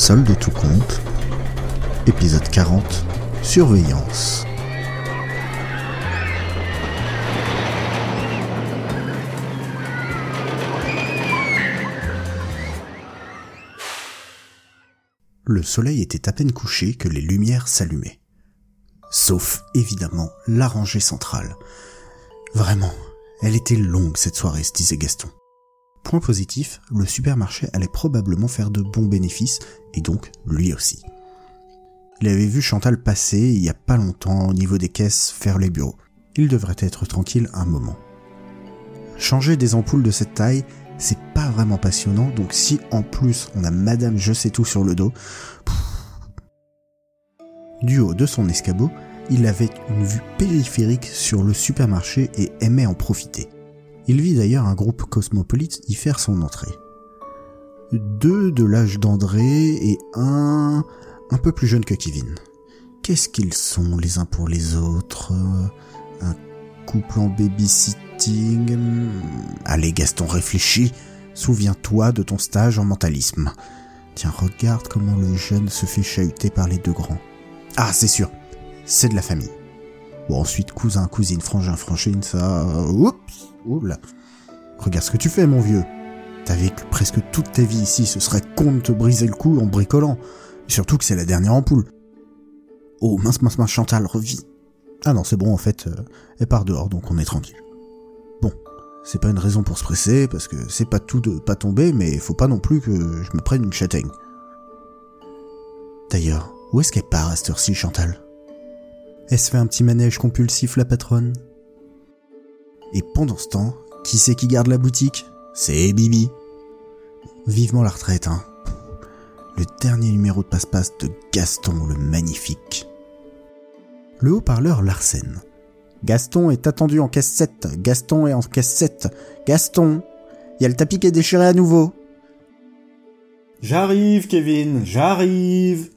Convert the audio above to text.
Solde tout compte, épisode 40, surveillance. Le soleil était à peine couché que les lumières s'allumaient. Sauf, évidemment, la rangée centrale. Vraiment, elle était longue cette soirée, se disait Gaston. Point positif, le supermarché allait probablement faire de bons bénéfices, et donc lui aussi. Il avait vu Chantal passer il y a pas longtemps au niveau des caisses faire les bureaux. Il devrait être tranquille un moment. Changer des ampoules de cette taille, c'est pas vraiment passionnant, donc si en plus on a Madame Je sais tout sur le dos, du haut de son escabeau, il avait une vue périphérique sur le supermarché et aimait en profiter. Il vit d'ailleurs un groupe cosmopolite y faire son entrée. Deux de l'âge d'André et un un peu plus jeune que Kevin. Qu'est-ce qu'ils sont les uns pour les autres? Un couple en babysitting? Allez Gaston, réfléchis. Souviens-toi de ton stage en mentalisme. Tiens, regarde comment le jeune se fait chahuter par les deux grands. Ah, c'est sûr, c'est de la famille. Bon, ensuite, cousin, cousine, frangin, frangine, ça... Oups Oula Regarde ce que tu fais, mon vieux. T'as vécu presque toute ta vie ici, ce serait con de te briser le cou en bricolant. surtout que c'est la dernière ampoule. Oh, mince, mince, mince, Chantal, revis. Ah non, c'est bon, en fait, euh, elle part dehors, donc on est tranquille. Bon, c'est pas une raison pour se presser, parce que c'est pas tout de pas tomber, mais faut pas non plus que je me prenne une châtaigne. D'ailleurs, où est-ce qu'elle part à cette heure-ci, Chantal? Elle se fait un petit manège compulsif, la patronne Et pendant ce temps, qui c'est qui garde la boutique? C'est Bibi. Vivement la retraite, hein. Le dernier numéro de passe-passe de Gaston le Magnifique. Le haut-parleur Larsen. Gaston est attendu en caisse 7. Gaston est en caisse 7. Gaston, il y a le tapis qui est déchiré à nouveau. J'arrive, Kevin, j'arrive.